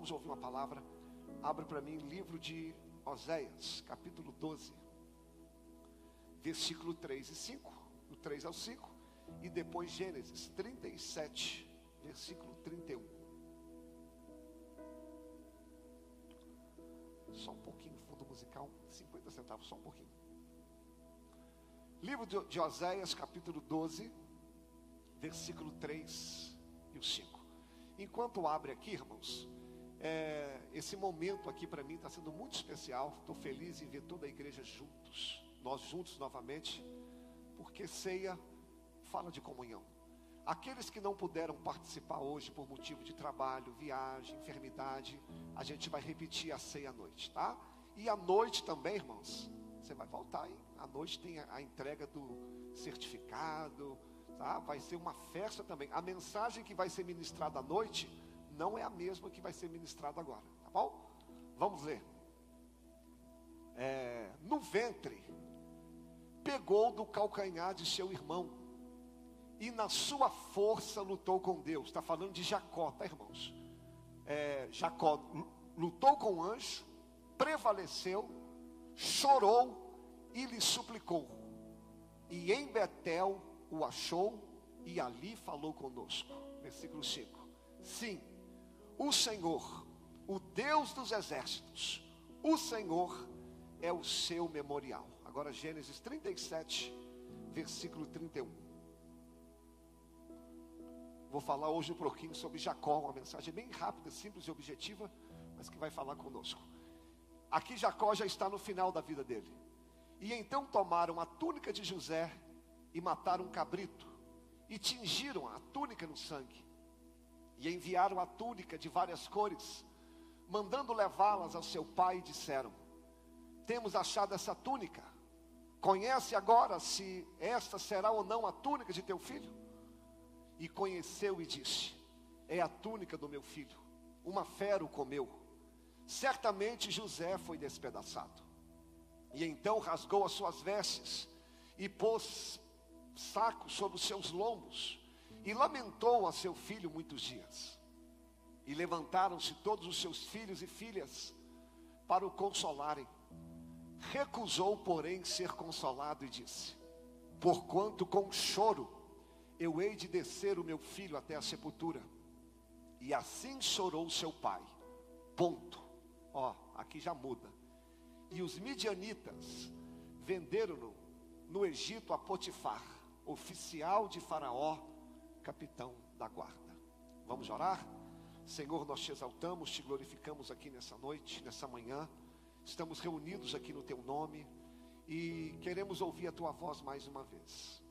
vamos ouvir uma palavra. Abre para mim livro de Oséias, capítulo 12, versículo 3 e 5, do 3 ao 5, e depois Gênesis 37, versículo 31. Só um pouquinho, fundo musical, 50 centavos, só um pouquinho. Livro de Oséias, capítulo 12, versículo 3 e o 5. Enquanto abre aqui, irmãos, é, esse momento aqui para mim está sendo muito especial. Estou feliz em ver toda a igreja juntos, nós juntos novamente, porque ceia fala de comunhão. Aqueles que não puderam participar hoje por motivo de trabalho, viagem, enfermidade, a gente vai repetir a ceia à noite, tá? E à noite também, irmãos, você vai voltar, hein? À noite tem a, a entrega do certificado, tá? Vai ser uma festa também. A mensagem que vai ser ministrada à noite não é a mesma que vai ser ministrada agora, tá bom? Vamos ler. É, no ventre, pegou do calcanhar de seu irmão, e na sua força lutou com Deus. Está falando de Jacó, tá, irmãos? É, Jacó lutou com o anjo, prevaleceu, chorou e lhe suplicou. E em Betel o achou e ali falou conosco. Versículo 5. Sim, o Senhor, o Deus dos exércitos, o Senhor é o seu memorial. Agora, Gênesis 37, versículo 31. Vou falar hoje um pouquinho sobre Jacó, uma mensagem bem rápida, simples e objetiva, mas que vai falar conosco. Aqui Jacó já está no final da vida dele. E então tomaram a túnica de José e mataram um cabrito e tingiram a túnica no sangue e enviaram a túnica de várias cores, mandando levá-las ao seu pai, e disseram: Temos achado essa túnica. Conhece agora se esta será ou não a túnica de teu filho? E conheceu e disse: É a túnica do meu filho. Uma fera o comeu. Certamente José foi despedaçado. E então rasgou as suas vestes e pôs saco sobre os seus lombos e lamentou a seu filho muitos dias. E levantaram-se todos os seus filhos e filhas para o consolarem. Recusou, porém, ser consolado e disse: Porquanto com choro eu hei de descer o meu filho até a sepultura. E assim chorou seu pai. Ponto. Ó, aqui já muda. E os midianitas venderam-no no Egito a Potifar, oficial de Faraó, capitão da guarda. Vamos orar? Senhor, nós te exaltamos, te glorificamos aqui nessa noite, nessa manhã. Estamos reunidos aqui no teu nome e queremos ouvir a tua voz mais uma vez.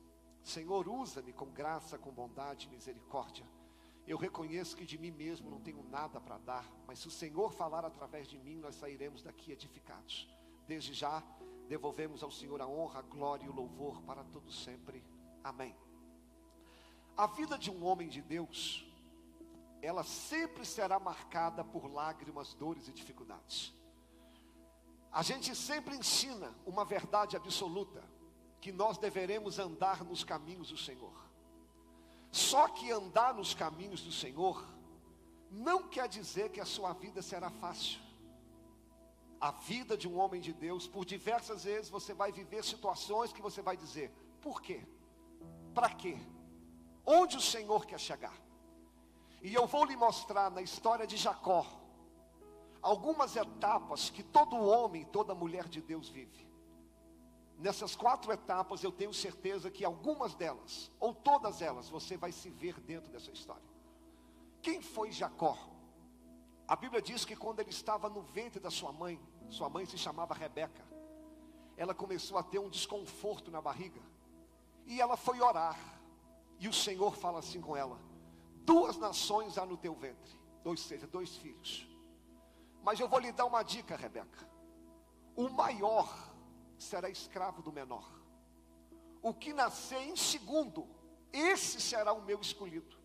Senhor, usa-me com graça, com bondade e misericórdia. Eu reconheço que de mim mesmo não tenho nada para dar, mas se o Senhor falar através de mim, nós sairemos daqui edificados. Desde já, devolvemos ao Senhor a honra, a glória e o louvor para todo sempre. Amém. A vida de um homem de Deus, ela sempre será marcada por lágrimas, dores e dificuldades. A gente sempre ensina uma verdade absoluta, que nós deveremos andar nos caminhos do Senhor. Só que andar nos caminhos do Senhor não quer dizer que a sua vida será fácil. A vida de um homem de Deus, por diversas vezes você vai viver situações que você vai dizer: por quê? Para quê? Onde o Senhor quer chegar. E eu vou lhe mostrar na história de Jacó algumas etapas que todo homem, toda mulher de Deus vive. Nessas quatro etapas eu tenho certeza que algumas delas, ou todas elas, você vai se ver dentro dessa história. Quem foi Jacó? A Bíblia diz que quando ele estava no ventre da sua mãe, sua mãe se chamava Rebeca, ela começou a ter um desconforto na barriga, e ela foi orar. E o Senhor fala assim com ela: Duas nações há no teu ventre, ou seja, dois filhos. Mas eu vou lhe dar uma dica, Rebeca: o maior será escravo do menor. O que nascer em segundo, esse será o meu escolhido.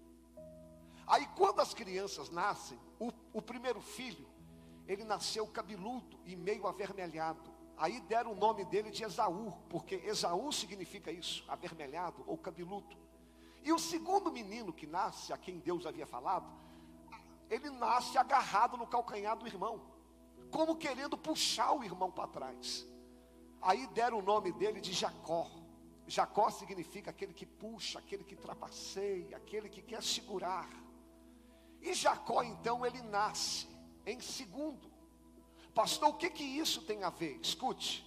Aí, quando as crianças nascem, o, o primeiro filho, ele nasceu cabeludo e meio avermelhado. Aí deram o nome dele de Esaú, porque Esaú significa isso, avermelhado ou cabeludo. E o segundo menino que nasce, a quem Deus havia falado, ele nasce agarrado no calcanhar do irmão, como querendo puxar o irmão para trás. Aí deram o nome dele de Jacó. Jacó significa aquele que puxa, aquele que trapaceia, aquele que quer segurar. E Jacó, então, ele nasce em segundo. Pastor, o que que isso tem a ver? Escute.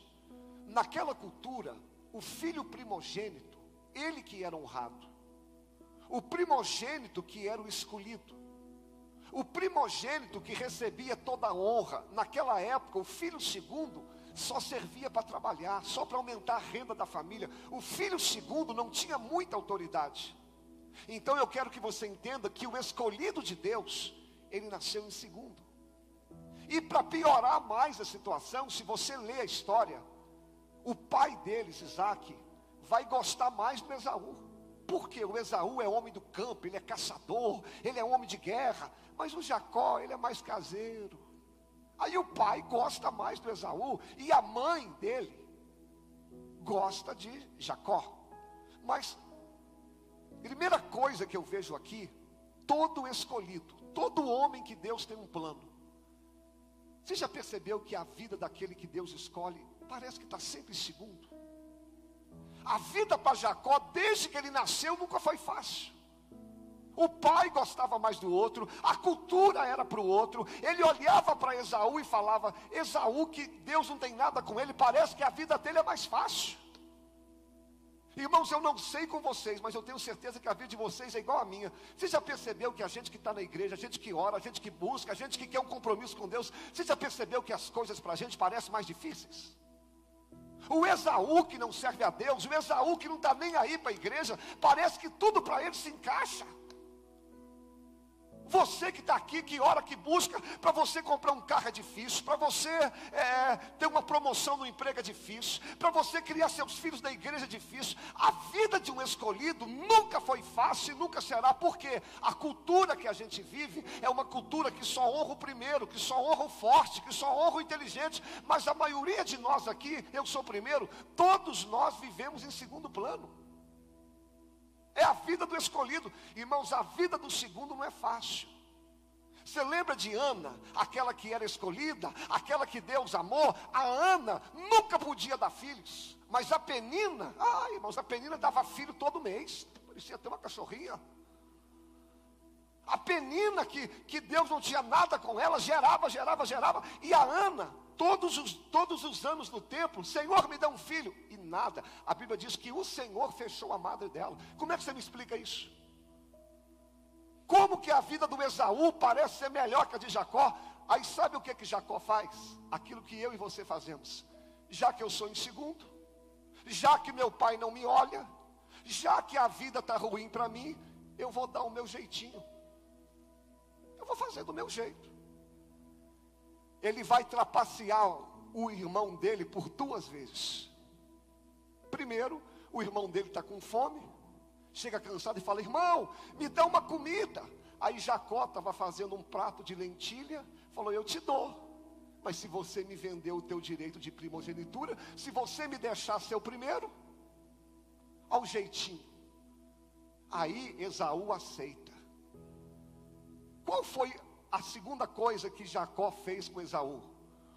Naquela cultura, o filho primogênito, ele que era honrado. O primogênito que era o escolhido. O primogênito que recebia toda a honra. Naquela época, o filho segundo só servia para trabalhar, só para aumentar a renda da família. O filho segundo não tinha muita autoridade. Então eu quero que você entenda que o escolhido de Deus, ele nasceu em segundo. E para piorar mais a situação, se você ler a história, o pai deles, Isaac, vai gostar mais do Esaú. Porque o Esaú é homem do campo, ele é caçador, ele é homem de guerra, mas o Jacó, ele é mais caseiro. Aí o pai gosta mais do Esaú e a mãe dele gosta de Jacó. Mas, primeira coisa que eu vejo aqui, todo escolhido, todo homem que Deus tem um plano. Você já percebeu que a vida daquele que Deus escolhe parece que está sempre em segundo? A vida para Jacó, desde que ele nasceu, nunca foi fácil. O pai gostava mais do outro, a cultura era para o outro. Ele olhava para Esaú e falava: Esaú, que Deus não tem nada com ele, parece que a vida dele é mais fácil. Irmãos, eu não sei com vocês, mas eu tenho certeza que a vida de vocês é igual à minha. Você já percebeu que a gente que está na igreja, a gente que ora, a gente que busca, a gente que quer um compromisso com Deus, você já percebeu que as coisas para a gente parecem mais difíceis? O Esaú que não serve a Deus, o Esaú que não está nem aí para a igreja, parece que tudo para ele se encaixa. Você que está aqui, que ora, que busca, para você comprar um carro é difícil, para você é, ter uma promoção no emprego é difícil, para você criar seus filhos na igreja é difícil. A vida de um escolhido nunca foi fácil e nunca será, porque a cultura que a gente vive é uma cultura que só honra o primeiro, que só honra o forte, que só honra o inteligente, mas a maioria de nós aqui, eu sou o primeiro, todos nós vivemos em segundo plano. É a vida do escolhido. Irmãos, a vida do segundo não é fácil. Você lembra de Ana, aquela que era escolhida, aquela que Deus amou? A Ana nunca podia dar filhos, mas a Penina, ai irmãos, a Penina dava filho todo mês, parecia ter uma cachorrinha. A Penina, que, que Deus não tinha nada com ela, gerava, gerava, gerava, e a Ana, todos os, todos os anos no templo, Senhor, me dá um filho. E nada. A Bíblia diz que o Senhor fechou a madre dela. Como é que você me explica isso? Como que a vida do Esaú parece ser melhor que a de Jacó? Aí sabe o que que Jacó faz? Aquilo que eu e você fazemos. Já que eu sou em segundo, já que meu pai não me olha, já que a vida está ruim para mim, eu vou dar o meu jeitinho. Eu vou fazer do meu jeito ele vai trapacear o irmão dele por duas vezes. Primeiro, o irmão dele está com fome, chega cansado e fala: Irmão, me dá uma comida. Aí Jacó estava fazendo um prato de lentilha, falou: Eu te dou. Mas se você me vender o teu direito de primogenitura, se você me deixar ser o primeiro, ao jeitinho. Aí Esaú aceita. Qual foi a segunda coisa que Jacó fez com Esaú.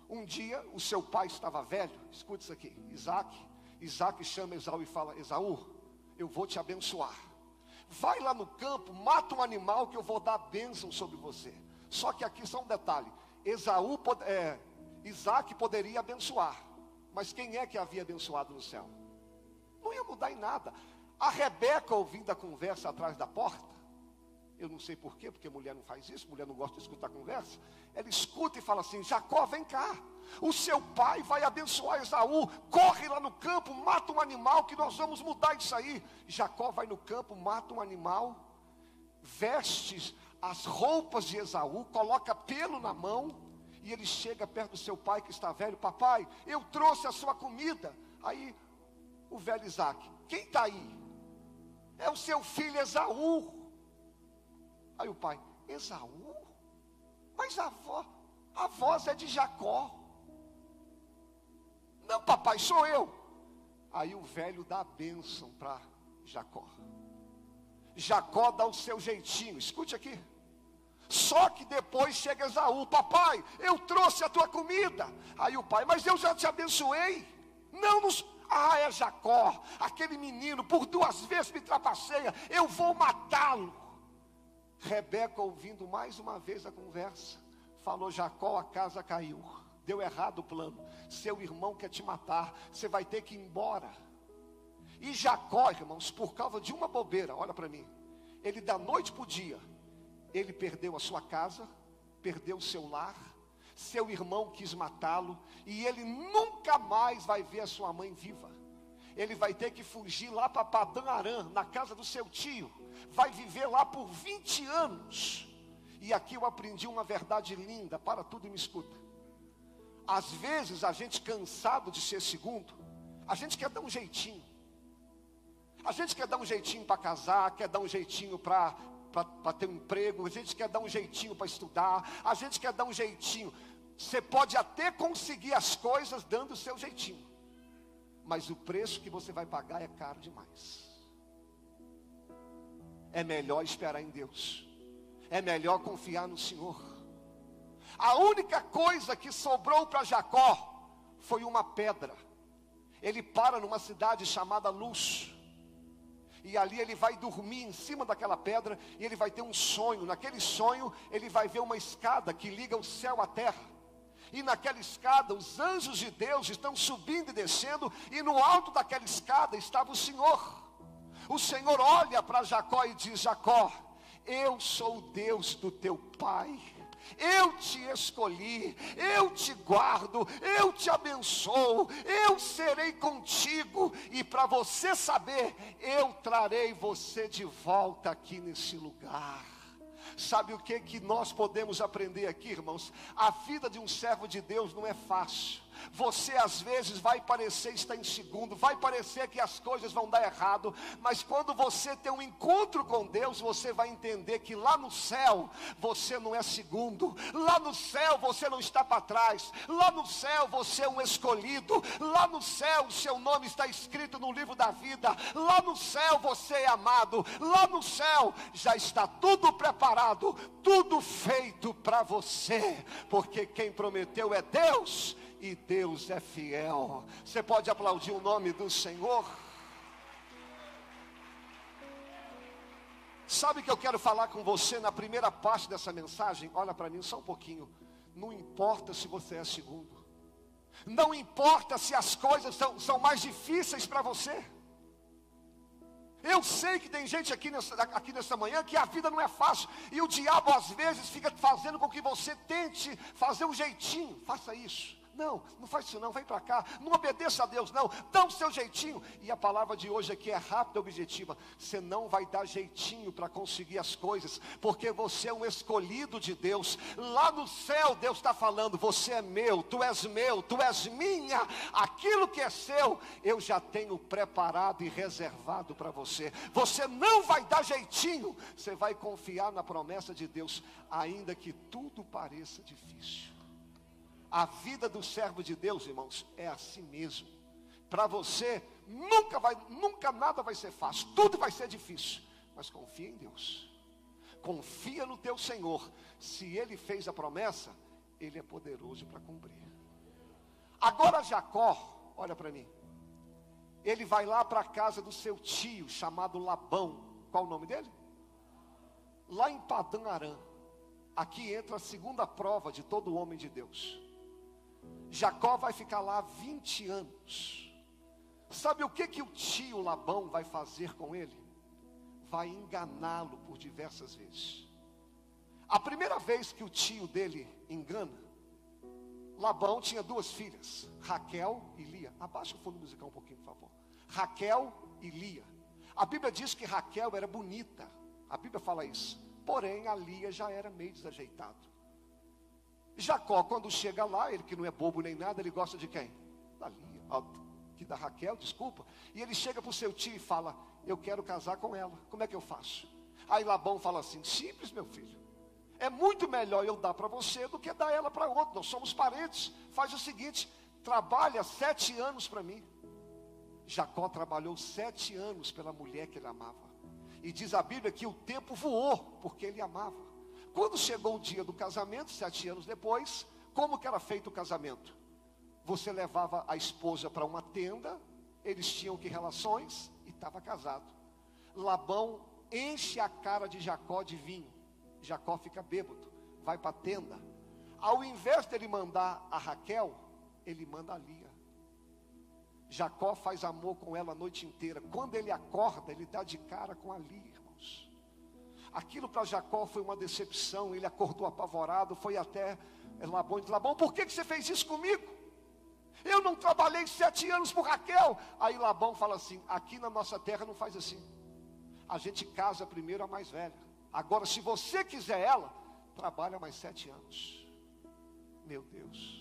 Um dia o seu pai estava velho, escute isso aqui, Isaac. Isaac chama Esaú e fala: Esaú, eu vou te abençoar. Vai lá no campo, mata um animal que eu vou dar bênção sobre você. Só que aqui só um detalhe: Esaú, é, Isaac poderia abençoar, mas quem é que havia abençoado no céu? Não ia mudar em nada. A Rebeca ouvindo a conversa atrás da porta, eu não sei porquê, porque mulher não faz isso, mulher não gosta de escutar conversa. Ela escuta e fala assim: Jacó, vem cá. O seu pai vai abençoar Esaú. Corre lá no campo, mata um animal, que nós vamos mudar isso aí. Jacó vai no campo, mata um animal, veste as roupas de Esaú, coloca pelo na mão, e ele chega perto do seu pai que está velho: Papai, eu trouxe a sua comida. Aí o velho Isaac: Quem está aí? É o seu filho Esaú. Aí o pai, Esaú? Mas a voz, a voz é de Jacó. Não, papai, sou eu. Aí o velho dá a bênção para Jacó. Jacó dá o seu jeitinho, escute aqui. Só que depois chega Esaú, papai, eu trouxe a tua comida. Aí o pai, mas eu já te abençoei. Não nos. Ah, é Jacó, aquele menino, por duas vezes me trapaceia, eu vou matá-lo. Rebeca, ouvindo mais uma vez a conversa, falou: Jacó, a casa caiu, deu errado o plano. Seu irmão quer te matar, você vai ter que ir embora. E Jacó, irmãos, por causa de uma bobeira, olha para mim, ele da noite para o dia, ele perdeu a sua casa, perdeu o seu lar, seu irmão quis matá-lo, e ele nunca mais vai ver a sua mãe viva. Ele vai ter que fugir lá para Padã Arã, na casa do seu tio, vai viver lá por 20 anos. E aqui eu aprendi uma verdade linda, para tudo e me escuta. Às vezes a gente cansado de ser segundo, a gente quer dar um jeitinho. A gente quer dar um jeitinho para casar, quer dar um jeitinho para ter um emprego, a gente quer dar um jeitinho para estudar, a gente quer dar um jeitinho. Você pode até conseguir as coisas dando o seu jeitinho, mas o preço que você vai pagar é caro demais. É melhor esperar em Deus, é melhor confiar no Senhor. A única coisa que sobrou para Jacó foi uma pedra. Ele para numa cidade chamada Luz e ali ele vai dormir em cima daquela pedra e ele vai ter um sonho. Naquele sonho, ele vai ver uma escada que liga o céu à terra. E naquela escada, os anjos de Deus estão subindo e descendo, e no alto daquela escada estava o Senhor. O Senhor olha para Jacó e diz: Jacó, eu sou o Deus do teu pai eu te escolhi, eu te guardo, eu te abençoo, eu serei contigo, e para você saber, eu trarei você de volta aqui nesse lugar. Sabe o que que nós podemos aprender aqui, irmãos? A vida de um servo de Deus não é fácil. Você às vezes vai parecer estar em segundo, vai parecer que as coisas vão dar errado, mas quando você tem um encontro com Deus, você vai entender que lá no céu você não é segundo, lá no céu você não está para trás, lá no céu você é um escolhido, lá no céu o seu nome está escrito no livro da vida, lá no céu você é amado, lá no céu já está tudo preparado, tudo feito para você, porque quem prometeu é Deus e Deus é fiel. Você pode aplaudir o nome do Senhor? Sabe que eu quero falar com você na primeira parte dessa mensagem? Olha para mim só um pouquinho. Não importa se você é segundo. Não importa se as coisas são, são mais difíceis para você. Eu sei que tem gente aqui nessa, aqui nessa manhã que a vida não é fácil. E o diabo às vezes fica fazendo com que você tente fazer um jeitinho. Faça isso. Não, não faz isso não, vem para cá, não obedeça a Deus não, dá o seu jeitinho. E a palavra de hoje aqui é rápida e objetiva. Você não vai dar jeitinho para conseguir as coisas, porque você é um escolhido de Deus. Lá no céu Deus está falando, você é meu, tu és meu, tu és minha. Aquilo que é seu, eu já tenho preparado e reservado para você. Você não vai dar jeitinho, você vai confiar na promessa de Deus, ainda que tudo pareça difícil. A vida do servo de Deus, irmãos, é assim mesmo. Para você, nunca vai, nunca nada vai ser fácil, tudo vai ser difícil. Mas confia em Deus. Confia no teu Senhor. Se ele fez a promessa, ele é poderoso para cumprir. Agora Jacó, olha para mim. Ele vai lá para a casa do seu tio, chamado Labão. Qual o nome dele? Lá em Padã Arã. Aqui entra a segunda prova de todo homem de Deus. Jacó vai ficar lá 20 anos. Sabe o que que o tio Labão vai fazer com ele? Vai enganá-lo por diversas vezes. A primeira vez que o tio dele engana, Labão tinha duas filhas, Raquel e Lia. Abaixa o fundo musical um pouquinho, por favor. Raquel e Lia. A Bíblia diz que Raquel era bonita. A Bíblia fala isso. Porém, a Lia já era meio desajeitado. Jacó, quando chega lá, ele que não é bobo nem nada, ele gosta de quem? Da Lia, que da Raquel, desculpa. E ele chega para o seu tio e fala: Eu quero casar com ela, como é que eu faço? Aí Labão fala assim: Simples, meu filho. É muito melhor eu dar para você do que dar ela para outro. Nós somos parentes. Faz o seguinte: trabalha sete anos para mim. Jacó trabalhou sete anos pela mulher que ele amava. E diz a Bíblia que o tempo voou, porque ele amava. Quando chegou o dia do casamento, sete anos depois, como que era feito o casamento? Você levava a esposa para uma tenda, eles tinham que relações e estava casado. Labão enche a cara de Jacó de vinho. Jacó fica bêbado, vai para a tenda. Ao invés dele mandar a Raquel, ele manda a Lia. Jacó faz amor com ela a noite inteira. Quando ele acorda, ele dá de cara com a Lia. Aquilo para Jacó foi uma decepção. Ele acordou apavorado, foi até Labão e disse: Labão, por que, que você fez isso comigo? Eu não trabalhei sete anos por Raquel. Aí Labão fala assim: aqui na nossa terra não faz assim. A gente casa primeiro a mais velha. Agora, se você quiser ela, trabalha mais sete anos. Meu Deus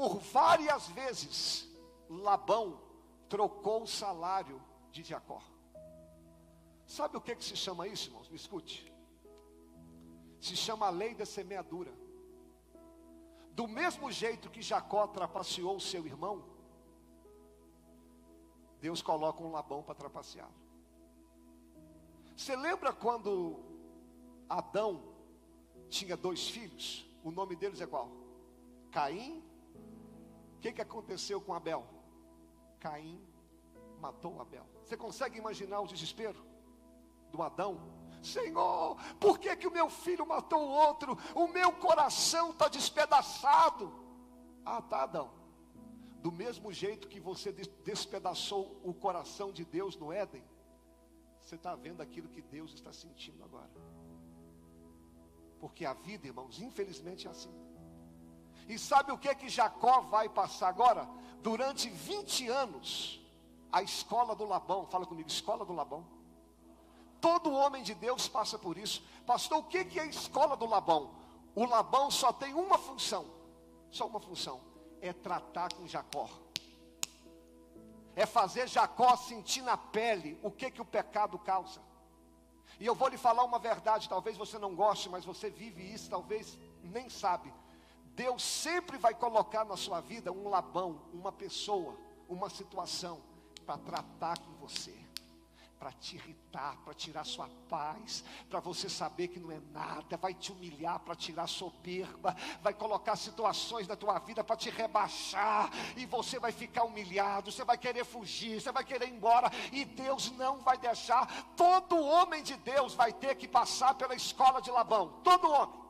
por várias vezes, Labão trocou o salário de Jacó. Sabe o que, que se chama isso, irmãos? Me escute. Se chama a lei da semeadura. Do mesmo jeito que Jacó trapaceou o seu irmão, Deus coloca um Labão para trapaceá-lo. Você lembra quando Adão tinha dois filhos? O nome deles é qual? Caim o que, que aconteceu com Abel? Caim matou Abel. Você consegue imaginar o desespero do Adão? Senhor, por que, que o meu filho matou o outro? O meu coração está despedaçado. Ah, tá, Adão. Do mesmo jeito que você despedaçou o coração de Deus no Éden, você está vendo aquilo que Deus está sentindo agora. Porque a vida, irmãos, infelizmente é assim. E sabe o que que Jacó vai passar agora? Durante 20 anos, a escola do Labão, fala comigo, escola do Labão. Todo homem de Deus passa por isso. Pastor, o que é a escola do Labão? O Labão só tem uma função, só uma função, é tratar com Jacó. É fazer Jacó sentir na pele o que que o pecado causa. E eu vou lhe falar uma verdade, talvez você não goste, mas você vive isso, talvez nem sabe. Deus sempre vai colocar na sua vida um Labão, uma pessoa, uma situação para tratar com você, para te irritar, para tirar sua paz, para você saber que não é nada, vai te humilhar para tirar soberba, vai colocar situações na tua vida para te rebaixar, e você vai ficar humilhado, você vai querer fugir, você vai querer ir embora, e Deus não vai deixar. Todo homem de Deus vai ter que passar pela escola de Labão, todo homem.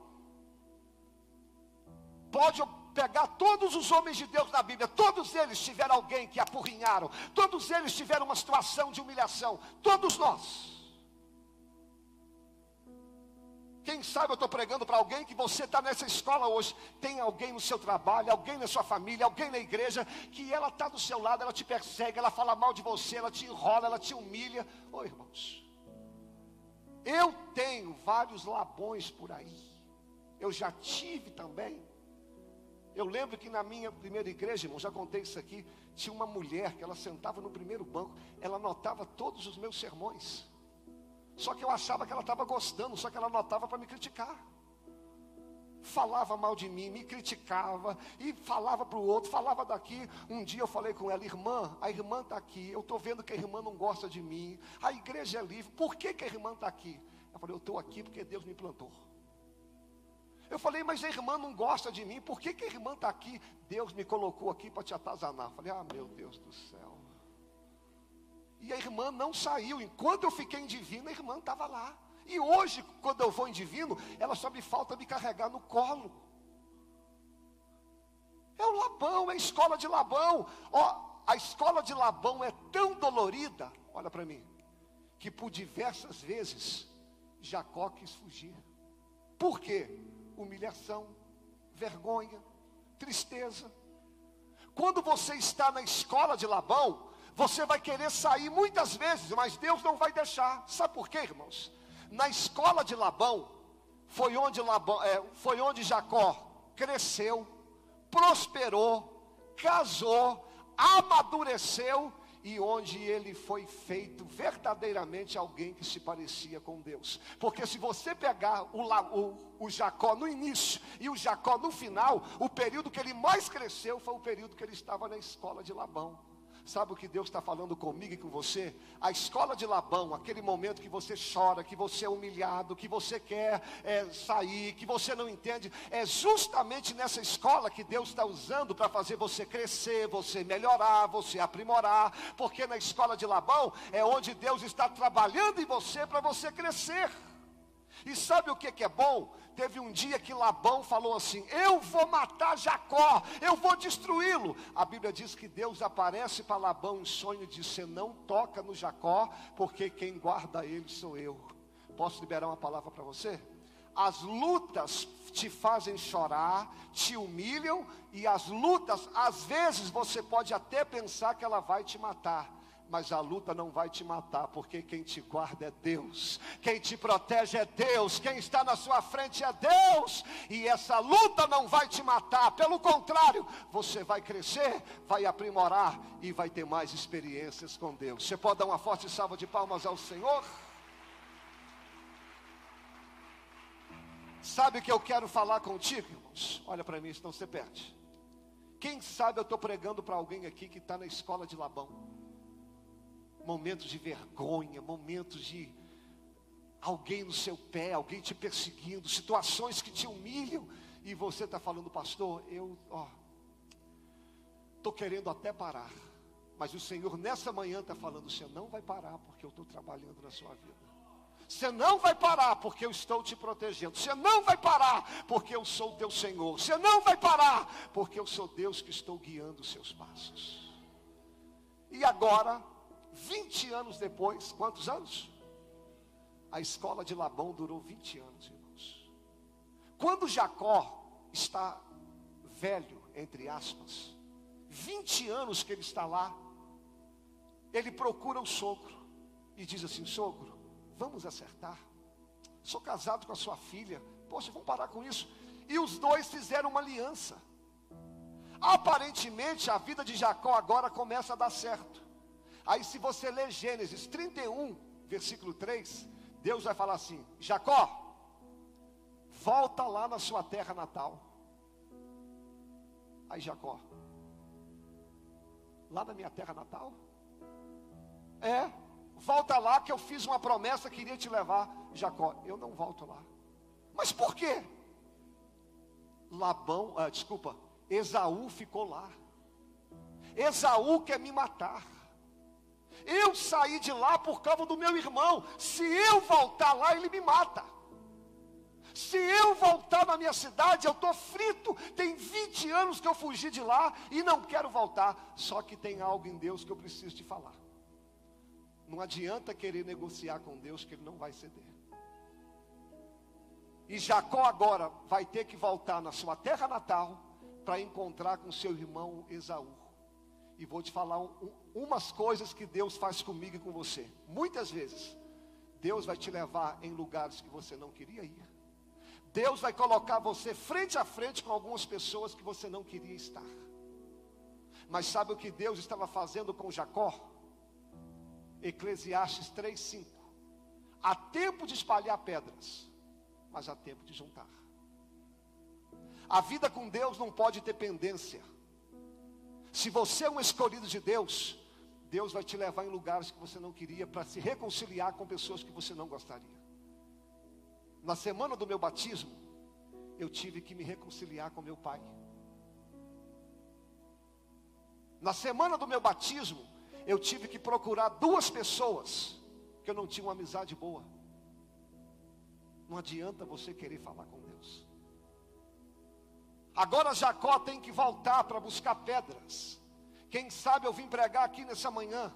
Pode pegar todos os homens de Deus na Bíblia, todos eles tiveram alguém que apurrinharam, todos eles tiveram uma situação de humilhação, todos nós. Quem sabe eu estou pregando para alguém que você está nessa escola hoje. Tem alguém no seu trabalho, alguém na sua família, alguém na igreja, que ela está do seu lado, ela te persegue, ela fala mal de você, ela te enrola, ela te humilha. Oi, irmãos. Eu tenho vários labões por aí. Eu já tive também. Eu lembro que na minha primeira igreja, irmão, já contei isso aqui, tinha uma mulher que ela sentava no primeiro banco, ela anotava todos os meus sermões. Só que eu achava que ela estava gostando, só que ela anotava para me criticar. Falava mal de mim, me criticava e falava para o outro, falava daqui. Um dia eu falei com ela, irmã, a irmã está aqui. Eu estou vendo que a irmã não gosta de mim. A igreja é livre. Por que, que a irmã está aqui? Eu falei, eu estou aqui porque Deus me plantou. Eu falei, mas a irmã não gosta de mim, por que, que a irmã está aqui? Deus me colocou aqui para te atazanar. Eu falei, ah, meu Deus do céu. E a irmã não saiu. Enquanto eu fiquei em divino, a irmã estava lá. E hoje, quando eu vou em divino, ela só me falta me carregar no colo. É o Labão, é a escola de Labão. Ó, a escola de Labão é tão dolorida, olha para mim, que por diversas vezes Jacó quis fugir. Por quê? Humilhação, vergonha, tristeza. Quando você está na escola de Labão, você vai querer sair muitas vezes, mas Deus não vai deixar. Sabe por quê, irmãos? Na escola de Labão foi onde Labão, é, foi onde Jacó cresceu, prosperou, casou, amadureceu e onde ele foi feito verdadeiramente alguém que se parecia com Deus. Porque se você pegar o, o, o, Jacó no início e o Jacó no final, o período que ele mais cresceu foi o período que ele estava na escola de Labão. Sabe o que Deus está falando comigo e com você? A escola de Labão, aquele momento que você chora, que você é humilhado, que você quer é, sair, que você não entende, é justamente nessa escola que Deus está usando para fazer você crescer, você melhorar, você aprimorar, porque na escola de Labão é onde Deus está trabalhando em você para você crescer. E sabe o que, que é bom? Teve um dia que Labão falou assim: Eu vou matar Jacó, eu vou destruí-lo. A Bíblia diz que Deus aparece para Labão em sonho e diz: Você não toca no Jacó, porque quem guarda ele sou eu. Posso liberar uma palavra para você? As lutas te fazem chorar, te humilham, e as lutas, às vezes você pode até pensar que ela vai te matar mas a luta não vai te matar, porque quem te guarda é Deus, quem te protege é Deus, quem está na sua frente é Deus, e essa luta não vai te matar, pelo contrário, você vai crescer, vai aprimorar e vai ter mais experiências com Deus. Você pode dar uma forte salva de palmas ao Senhor? Sabe o que eu quero falar contigo, irmãos? Olha para mim, senão você perde. Quem sabe eu estou pregando para alguém aqui que está na escola de Labão momentos de vergonha, momentos de alguém no seu pé, alguém te perseguindo, situações que te humilham, e você está falando, pastor, eu, ó, estou querendo até parar, mas o Senhor nessa manhã está falando, você não vai parar, porque eu estou trabalhando na sua vida. Você não vai parar porque eu estou te protegendo. Você não vai parar porque eu sou teu Senhor. Você não vai parar porque eu sou Deus que estou guiando os seus passos. E agora, 20 anos depois, quantos anos? A escola de Labão durou 20 anos, irmãos. Quando Jacó está velho, entre aspas, 20 anos que ele está lá, ele procura o sogro e diz assim: Sogro, vamos acertar. Sou casado com a sua filha, poxa, vamos parar com isso. E os dois fizeram uma aliança. Aparentemente, a vida de Jacó agora começa a dar certo. Aí, se você ler Gênesis 31, versículo 3, Deus vai falar assim: Jacó, volta lá na sua terra natal. Aí, Jacó, lá na minha terra natal? É, volta lá que eu fiz uma promessa que iria te levar. Jacó, eu não volto lá. Mas por quê? Labão, ah, desculpa, Esaú ficou lá. Esaú quer me matar. Eu saí de lá por causa do meu irmão. Se eu voltar lá, ele me mata. Se eu voltar na minha cidade, eu estou frito. Tem 20 anos que eu fugi de lá e não quero voltar. Só que tem algo em Deus que eu preciso te falar. Não adianta querer negociar com Deus que Ele não vai ceder. E Jacó agora vai ter que voltar na sua terra natal para encontrar com seu irmão Esaú. E vou te falar um, umas coisas que Deus faz comigo e com você. Muitas vezes, Deus vai te levar em lugares que você não queria ir. Deus vai colocar você frente a frente com algumas pessoas que você não queria estar. Mas sabe o que Deus estava fazendo com Jacó? Eclesiastes 3:5. Há tempo de espalhar pedras, mas há tempo de juntar. A vida com Deus não pode ter pendência. Se você é um escolhido de Deus, Deus vai te levar em lugares que você não queria para se reconciliar com pessoas que você não gostaria. Na semana do meu batismo, eu tive que me reconciliar com meu pai. Na semana do meu batismo, eu tive que procurar duas pessoas que eu não tinha uma amizade boa. Não adianta você querer falar com Deus. Agora Jacó tem que voltar para buscar pedras. Quem sabe eu vim pregar aqui nessa manhã.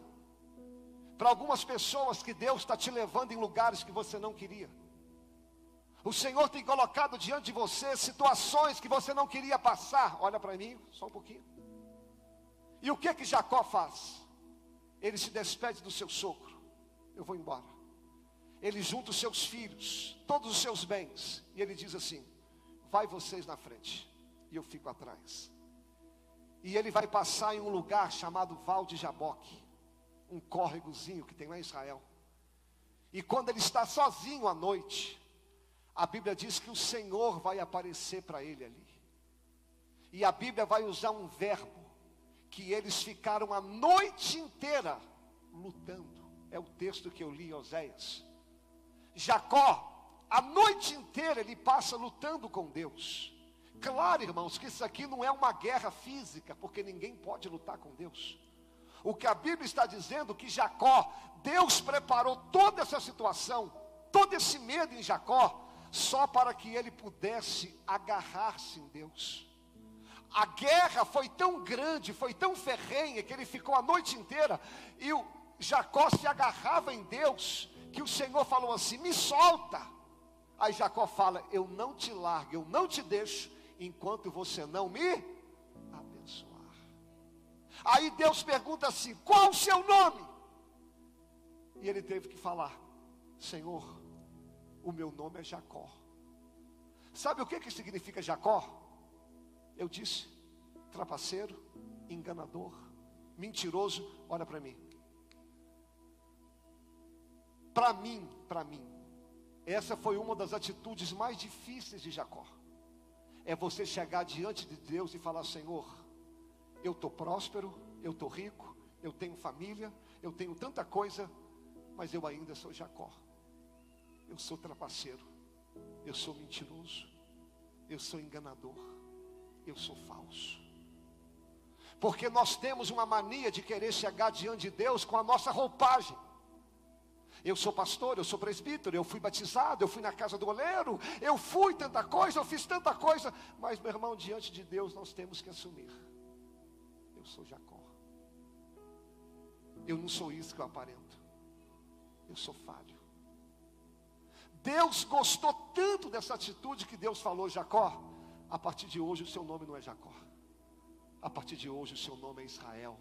Para algumas pessoas que Deus está te levando em lugares que você não queria. O Senhor tem colocado diante de você situações que você não queria passar. Olha para mim, só um pouquinho. E o que que Jacó faz? Ele se despede do seu sogro. Eu vou embora. Ele junta os seus filhos, todos os seus bens, e ele diz assim: Vai vocês na frente e eu fico atrás. E ele vai passar em um lugar chamado Val de Jaboque, um córregozinho que tem lá em Israel. E quando ele está sozinho à noite, a Bíblia diz que o Senhor vai aparecer para ele ali. E a Bíblia vai usar um verbo que eles ficaram a noite inteira lutando. É o texto que eu li em Oséias. Jacó, a noite inteira ele passa lutando com Deus. Claro, irmãos, que isso aqui não é uma guerra física, porque ninguém pode lutar com Deus. O que a Bíblia está dizendo é que Jacó, Deus preparou toda essa situação, todo esse medo em Jacó, só para que ele pudesse agarrar-se em Deus. A guerra foi tão grande, foi tão ferrenha, que ele ficou a noite inteira, e o Jacó se agarrava em Deus, que o Senhor falou assim: me solta. Aí Jacó fala: Eu não te largo, eu não te deixo, enquanto você não me abençoar. Aí Deus pergunta assim: Qual o seu nome? E ele teve que falar: Senhor, o meu nome é Jacó. Sabe o que, que significa Jacó? Eu disse: trapaceiro, enganador, mentiroso. Olha para mim. Para mim, para mim, essa foi uma das atitudes mais difíceis de Jacó. É você chegar diante de Deus e falar: Senhor, eu estou próspero, eu estou rico, eu tenho família, eu tenho tanta coisa, mas eu ainda sou Jacó. Eu sou trapaceiro, eu sou mentiroso, eu sou enganador, eu sou falso. Porque nós temos uma mania de querer chegar diante de Deus com a nossa roupagem. Eu sou pastor, eu sou presbítero, eu fui batizado, eu fui na casa do oleiro, eu fui tanta coisa, eu fiz tanta coisa. Mas, meu irmão, diante de Deus nós temos que assumir. Eu sou Jacó. Eu não sou isso que eu aparento. Eu sou falho. Deus gostou tanto dessa atitude que Deus falou, Jacó, a partir de hoje o seu nome não é Jacó. A partir de hoje o seu nome é Israel,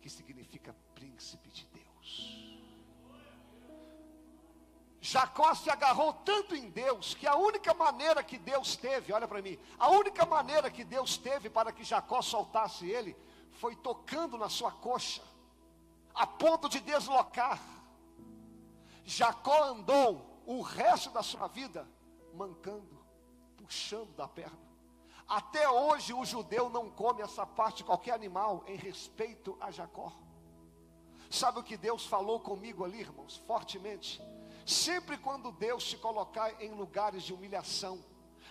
que significa príncipe de Deus. Jacó se agarrou tanto em Deus que a única maneira que Deus teve, olha para mim, a única maneira que Deus teve para que Jacó soltasse ele foi tocando na sua coxa, a ponto de deslocar. Jacó andou o resto da sua vida mancando, puxando da perna. Até hoje o judeu não come essa parte de qualquer animal em respeito a Jacó. Sabe o que Deus falou comigo ali, irmãos? Fortemente. Sempre quando Deus te colocar em lugares de humilhação,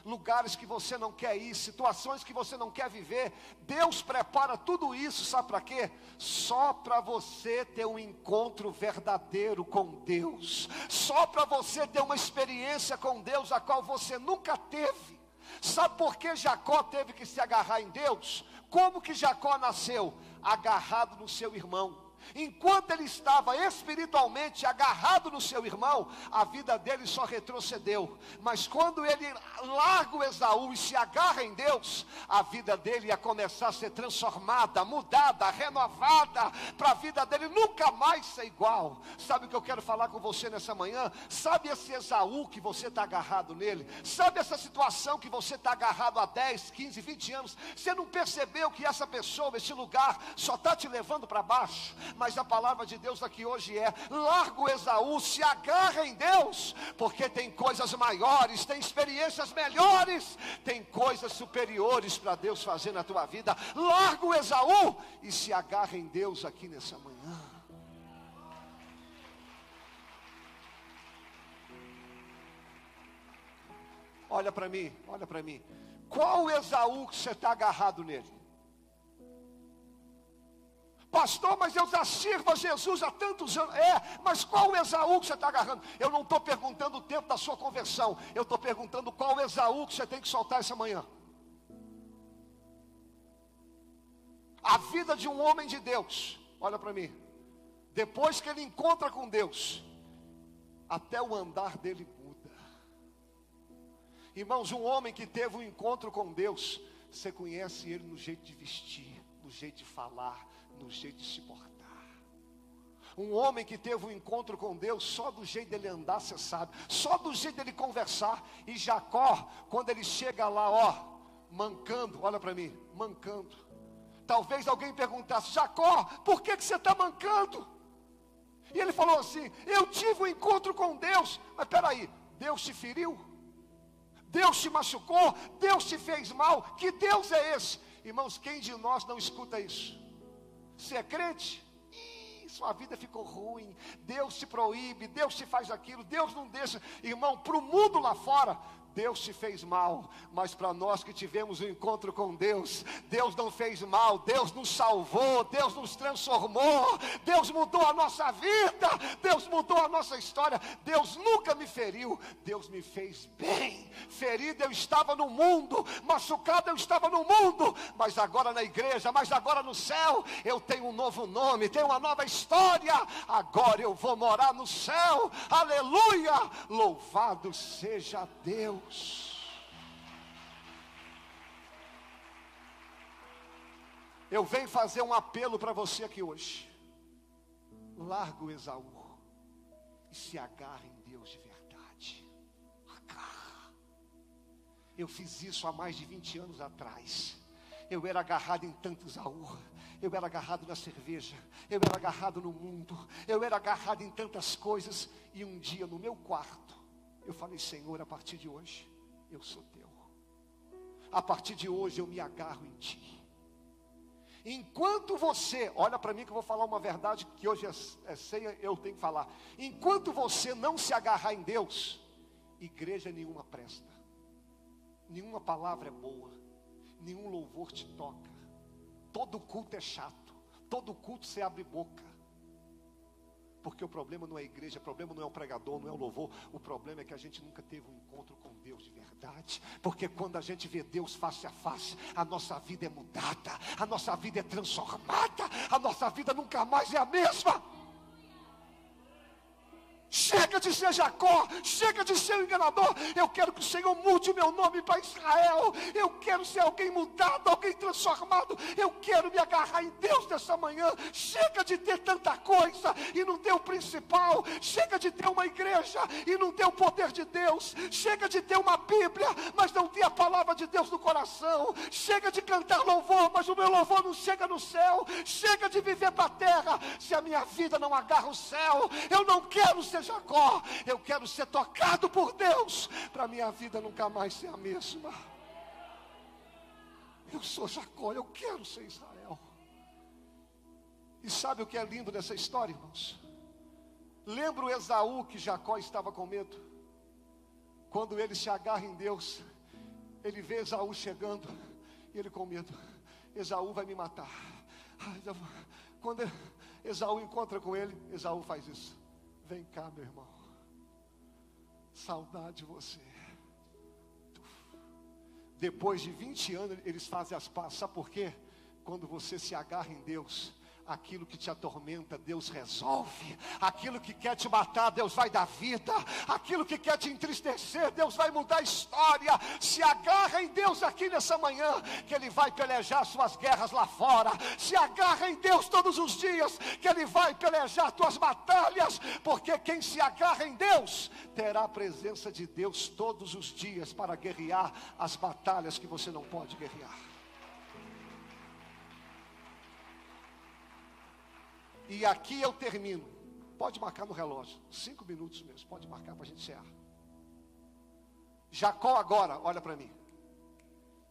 lugares que você não quer ir, situações que você não quer viver. Deus prepara tudo isso, sabe para quê? Só para você ter um encontro verdadeiro com Deus, só para você ter uma experiência com Deus a qual você nunca teve. Sabe por que Jacó teve que se agarrar em Deus? Como que Jacó nasceu? Agarrado no seu irmão. Enquanto ele estava espiritualmente agarrado no seu irmão, a vida dele só retrocedeu. Mas quando ele larga o Esaú e se agarra em Deus, a vida dele ia começar a ser transformada, mudada, renovada, para a vida dele nunca mais ser igual. Sabe o que eu quero falar com você nessa manhã? Sabe esse Esaú que você está agarrado nele? Sabe essa situação que você está agarrado há 10, 15, 20 anos? Você não percebeu que essa pessoa, esse lugar, só está te levando para baixo? Mas a palavra de Deus aqui hoje é: largo Esaú, se agarra em Deus, porque tem coisas maiores, tem experiências melhores, tem coisas superiores para Deus fazer na tua vida. Largo Esaú e se agarra em Deus aqui nessa manhã. Olha para mim, olha para mim. Qual Esaú que você está agarrado nele? Pastor, mas eu já sirvo a Jesus há tantos anos. É, mas qual o Esaú que você está agarrando? Eu não estou perguntando o tempo da sua conversão. Eu estou perguntando qual o Esaú que você tem que soltar essa manhã. A vida de um homem de Deus, olha para mim. Depois que ele encontra com Deus, até o andar dele muda. Irmãos, um homem que teve um encontro com Deus, você conhece ele no jeito de vestir, no jeito de falar, no jeito de se portar. Um homem que teve um encontro com Deus, só do jeito dele andar, você sabe, só do jeito dele conversar. E Jacó, quando ele chega lá, ó, mancando, olha para mim, mancando. Talvez alguém perguntasse: Jacó, por que, que você está mancando? E ele falou assim: Eu tive um encontro com Deus, mas peraí, Deus te feriu? Deus te machucou? Deus te fez mal? Que Deus é esse? Irmãos, quem de nós não escuta isso? Você é crente? Ih, sua vida ficou ruim. Deus te proíbe, Deus te faz aquilo, Deus não deixa. Irmão, para o mundo lá fora, Deus te fez mal, mas para nós que tivemos o um encontro com Deus, Deus não fez mal, Deus nos salvou, Deus nos transformou, Deus mudou a nossa vida, Deus mudou a nossa história. Deus nunca me feriu, Deus me fez bem. Ferido eu estava no mundo, machucado eu estava no mundo, mas agora na igreja, mas agora no céu, eu tenho um novo nome, tenho uma nova história. Agora eu vou morar no céu, aleluia! Louvado seja Deus. Deus. Eu venho fazer um apelo para você aqui hoje. Larga o Esaú e se agarre em Deus de verdade. Agarra. Eu fiz isso há mais de 20 anos atrás. Eu era agarrado em tanto Esaú. Eu era agarrado na cerveja, eu era agarrado no mundo, eu era agarrado em tantas coisas. E um dia no meu quarto, eu falei, Senhor, a partir de hoje, eu sou teu. A partir de hoje, eu me agarro em ti. Enquanto você, olha para mim que eu vou falar uma verdade que hoje é, é ceia, eu tenho que falar. Enquanto você não se agarrar em Deus, igreja nenhuma presta, nenhuma palavra é boa, nenhum louvor te toca, todo culto é chato, todo culto você abre boca. Porque o problema não é a igreja, o problema não é o pregador, não é o louvor. O problema é que a gente nunca teve um encontro com Deus de verdade. Porque quando a gente vê Deus face a face, a nossa vida é mudada, a nossa vida é transformada, a nossa vida nunca mais é a mesma. Chega de ser Jacó, chega de ser enganador. Eu quero que o Senhor mude o meu nome para Israel. Eu quero ser alguém mudado, alguém transformado. Eu quero me agarrar em Deus nessa manhã. Chega de ter tanta coisa e não ter o principal. Chega de ter uma igreja e não ter o poder de Deus. Chega de ter uma Bíblia, mas não ter a palavra de Deus no coração. Chega de cantar louvor, mas o meu louvor não chega no céu. Chega de viver para a terra, se a minha vida não agarra o céu. Eu não quero ser Jacó, eu quero ser tocado por Deus, para minha vida nunca mais ser a mesma. Eu sou Jacó, eu quero ser Israel. E sabe o que é lindo dessa história, irmãos? Lembra o Esaú que Jacó estava com medo? Quando ele se agarra em Deus, ele vê Esaú chegando e ele com medo. Esaú vai me matar. Quando Esaú encontra com ele, Esaú faz isso. Vem cá, meu irmão. Saudade de você. Depois de 20 anos, eles fazem as pazes. Sabe por quê? Quando você se agarra em Deus, Aquilo que te atormenta, Deus resolve. Aquilo que quer te matar, Deus vai dar vida. Aquilo que quer te entristecer, Deus vai mudar a história. Se agarra em Deus aqui nessa manhã, que Ele vai pelejar suas guerras lá fora. Se agarra em Deus todos os dias, que Ele vai pelejar tuas batalhas. Porque quem se agarra em Deus, terá a presença de Deus todos os dias para guerrear as batalhas que você não pode guerrear. E aqui eu termino. Pode marcar no relógio. Cinco minutos mesmo. Pode marcar para a gente encerrar. Jacó agora, olha para mim.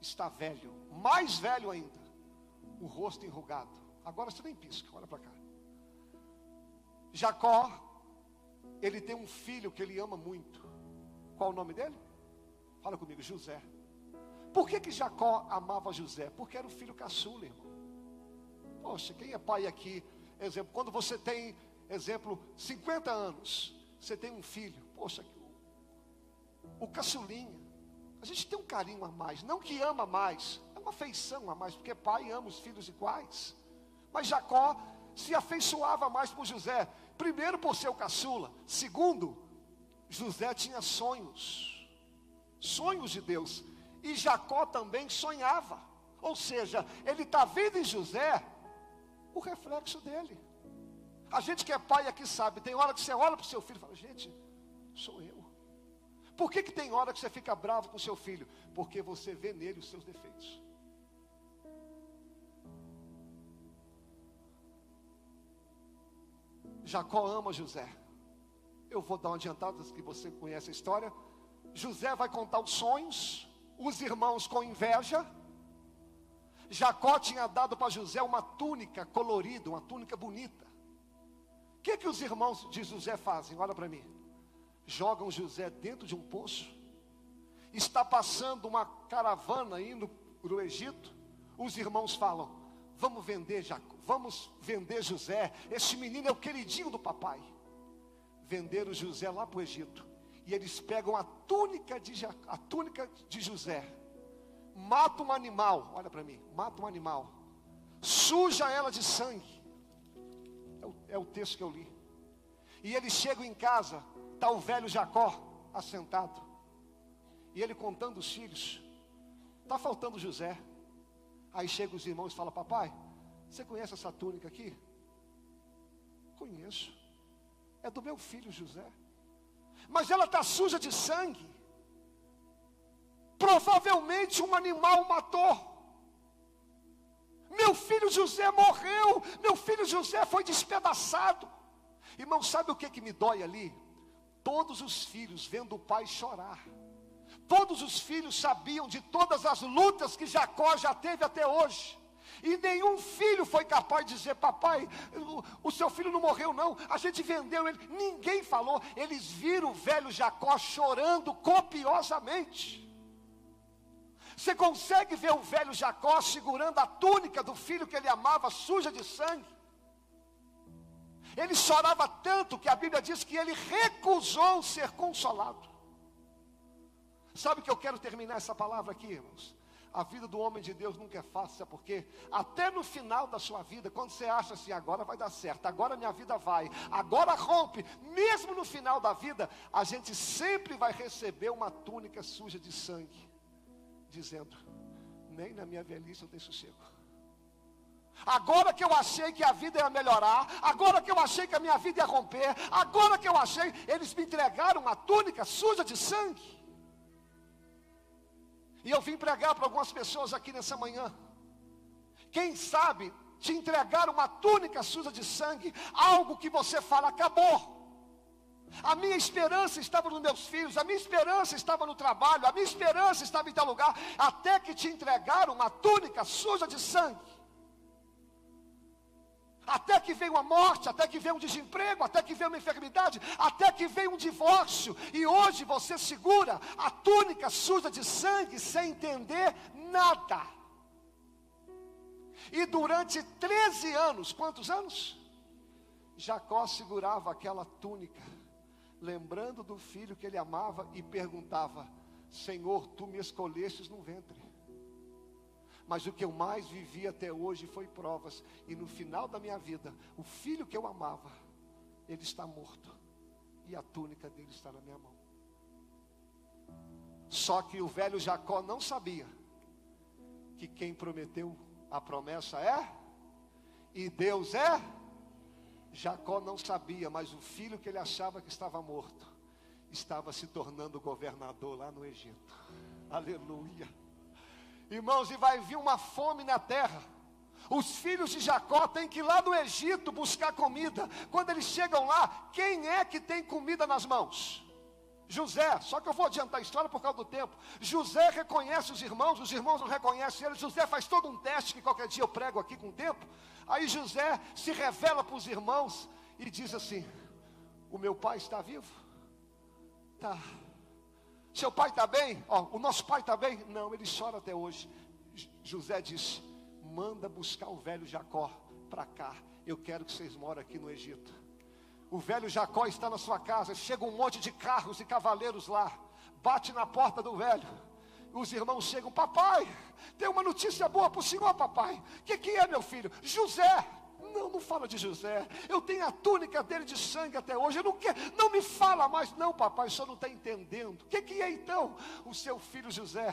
Está velho. Mais velho ainda. O rosto enrugado. Agora você nem pisca. Olha para cá. Jacó, ele tem um filho que ele ama muito. Qual o nome dele? Fala comigo, José. Por que, que Jacó amava José? Porque era o filho caçula, irmão. Poxa, quem é pai aqui Exemplo, quando você tem, exemplo, 50 anos, você tem um filho, poxa, o, o caçulinha, a gente tem um carinho a mais, não que ama mais, é uma afeição a mais, porque pai ama os filhos iguais. Mas Jacó se afeiçoava mais por José, primeiro por ser o caçula, segundo, José tinha sonhos, sonhos de Deus, e Jacó também sonhava, ou seja, ele está vendo em José o reflexo dele. A gente que é pai aqui sabe, tem hora que você olha para o seu filho e fala, gente, sou eu. Por que, que tem hora que você fica bravo com o seu filho? Porque você vê nele os seus defeitos. Jacó ama José. Eu vou dar uma adiantada que você conhece a história. José vai contar os sonhos, os irmãos com inveja. Jacó tinha dado para José uma túnica colorida, uma túnica bonita. O que, que os irmãos de José fazem? Olha para mim. Jogam José dentro de um poço. Está passando uma caravana indo para o Egito. Os irmãos falam: Vamos vender Jacó, vamos vender José. Esse menino é o queridinho do papai. Venderam José lá para o Egito. E eles pegam a túnica de, a túnica de José mata um animal, olha para mim, mata um animal, suja ela de sangue. É o, é o texto que eu li. E eles chegam em casa, está o velho Jacó assentado. E ele contando os filhos. Está faltando José. Aí chegam os irmãos e falam, papai, você conhece essa túnica aqui? Conheço. É do meu filho José. Mas ela está suja de sangue. Provavelmente um animal matou. Meu filho José morreu. Meu filho José foi despedaçado. Irmão, sabe o que, que me dói ali? Todos os filhos vendo o pai chorar. Todos os filhos sabiam de todas as lutas que Jacó já teve até hoje. E nenhum filho foi capaz de dizer, papai, o, seu filho não morreu, não. A gente vendeu ele. Ninguém falou. Eles viram o velho Jacó chorando copiosamente. Você consegue ver o velho Jacó segurando a túnica do filho que ele amava, suja de sangue? Ele chorava tanto que a Bíblia diz que ele recusou ser consolado. Sabe que eu quero terminar essa palavra aqui, irmãos? A vida do homem de Deus nunca é fácil, sabe por quê? Até no final da sua vida, quando você acha assim, agora vai dar certo, agora minha vida vai, agora rompe, mesmo no final da vida, a gente sempre vai receber uma túnica suja de sangue dizendo: nem na minha velhice eu tenho sossego. Agora que eu achei que a vida ia melhorar, agora que eu achei que a minha vida ia romper, agora que eu achei, eles me entregaram uma túnica suja de sangue. E eu vim pregar para algumas pessoas aqui nessa manhã. Quem sabe te entregar uma túnica suja de sangue, algo que você fala, acabou. A minha esperança estava nos meus filhos, a minha esperança estava no trabalho, a minha esperança estava em tal lugar, até que te entregaram uma túnica suja de sangue. Até que veio a morte, até que veio um desemprego, até que veio uma enfermidade, até que veio um divórcio, e hoje você segura a túnica suja de sangue sem entender nada. E durante 13 anos, quantos anos? Jacó segurava aquela túnica lembrando do filho que ele amava e perguntava: Senhor, tu me escolhestes no ventre. Mas o que eu mais vivi até hoje foi provas, e no final da minha vida, o filho que eu amava, ele está morto, e a túnica dele está na minha mão. Só que o velho Jacó não sabia que quem prometeu a promessa é, e Deus é Jacó não sabia, mas o filho que ele achava que estava morto estava se tornando governador lá no Egito. Aleluia. Irmãos, e vai vir uma fome na terra. Os filhos de Jacó têm que ir lá no Egito buscar comida. Quando eles chegam lá, quem é que tem comida nas mãos? José, só que eu vou adiantar a história por causa do tempo. José reconhece os irmãos, os irmãos não reconhecem ele. José faz todo um teste que qualquer dia eu prego aqui com o tempo. Aí José se revela para os irmãos e diz assim: O meu pai está vivo? Tá. Seu pai está bem? Ó, o nosso pai está bem? Não, ele chora até hoje. José diz: Manda buscar o velho Jacó para cá. Eu quero que vocês morem aqui no Egito. O velho Jacó está na sua casa. Chega um monte de carros e cavaleiros lá. Bate na porta do velho. Os irmãos chegam, papai, tem uma notícia boa para o senhor, papai. O que, que é, meu filho? José. Não, não fala de José. Eu tenho a túnica dele de sangue até hoje. Eu não quero, não me fala mais. Não, papai, o senhor não está entendendo. O que, que é então? O seu filho José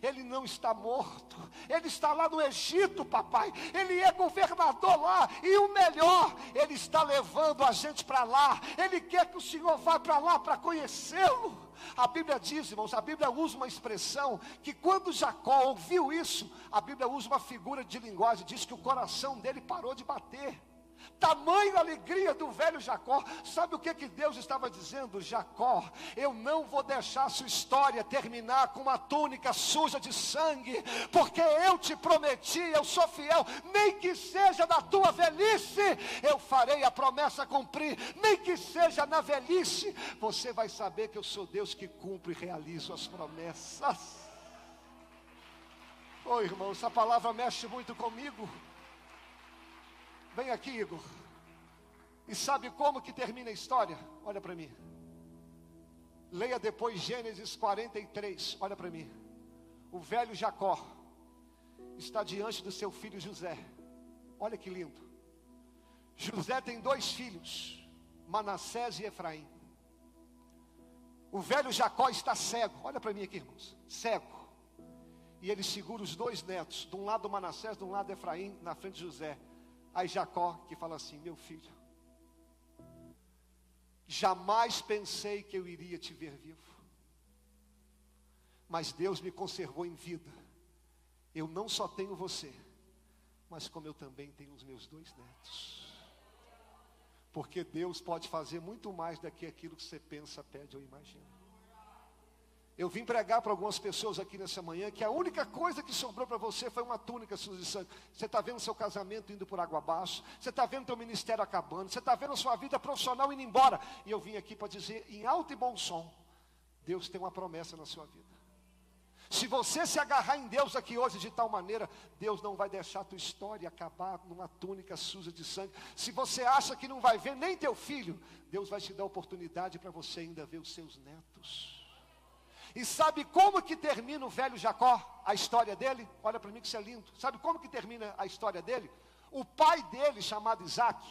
ele não está morto, ele está lá no Egito, papai. Ele é governador lá, e o melhor, ele está levando a gente para lá. Ele quer que o Senhor vá para lá para conhecê-lo. A Bíblia diz, irmãos, a Bíblia usa uma expressão que quando Jacó ouviu isso, a Bíblia usa uma figura de linguagem, diz que o coração dele parou de bater. Tamanha alegria do velho Jacó. Sabe o que, que Deus estava dizendo? Jacó, eu não vou deixar sua história terminar com uma túnica suja de sangue, porque eu te prometi, eu sou fiel, nem que seja na tua velhice, eu farei a promessa cumprir, nem que seja na velhice, você vai saber que eu sou Deus que cumpre e realizo as promessas. Oi, oh, irmão, essa palavra mexe muito comigo. Vem aqui, Igor. E sabe como que termina a história? Olha para mim. Leia depois Gênesis 43. Olha para mim. O velho Jacó está diante do seu filho José. Olha que lindo. José tem dois filhos, Manassés e Efraim. O velho Jacó está cego. Olha para mim aqui, irmãos. Cego. E ele segura os dois netos, de um lado Manassés, de um lado Efraim, na frente de José. Aí Jacó que fala assim: Meu filho, jamais pensei que eu iria te ver vivo, mas Deus me conservou em vida. Eu não só tenho você, mas como eu também tenho os meus dois netos. Porque Deus pode fazer muito mais do que aquilo que você pensa, pede ou imagina. Eu vim pregar para algumas pessoas aqui nessa manhã que a única coisa que sobrou para você foi uma túnica suja de sangue. Você está vendo seu casamento indo por água abaixo, você está vendo seu ministério acabando, você está vendo a sua vida profissional indo embora. E eu vim aqui para dizer em alto e bom som: Deus tem uma promessa na sua vida. Se você se agarrar em Deus aqui hoje de tal maneira, Deus não vai deixar a tua história acabar numa túnica suja de sangue. Se você acha que não vai ver nem teu filho, Deus vai te dar oportunidade para você ainda ver os seus netos. E sabe como que termina o velho Jacó, a história dele? Olha para mim que isso é lindo. Sabe como que termina a história dele? O pai dele, chamado Isaac,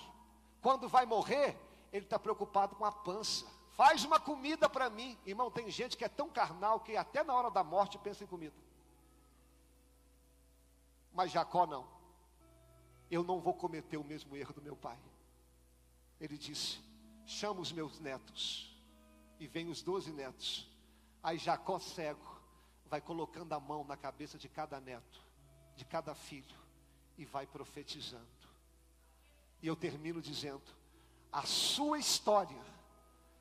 quando vai morrer, ele está preocupado com a pança. Faz uma comida para mim. Irmão, tem gente que é tão carnal que até na hora da morte pensa em comida. Mas Jacó não. Eu não vou cometer o mesmo erro do meu pai. Ele disse: chama os meus netos. E vem os doze netos Aí Jacó cego vai colocando a mão na cabeça de cada neto, de cada filho, e vai profetizando. E eu termino dizendo: a sua história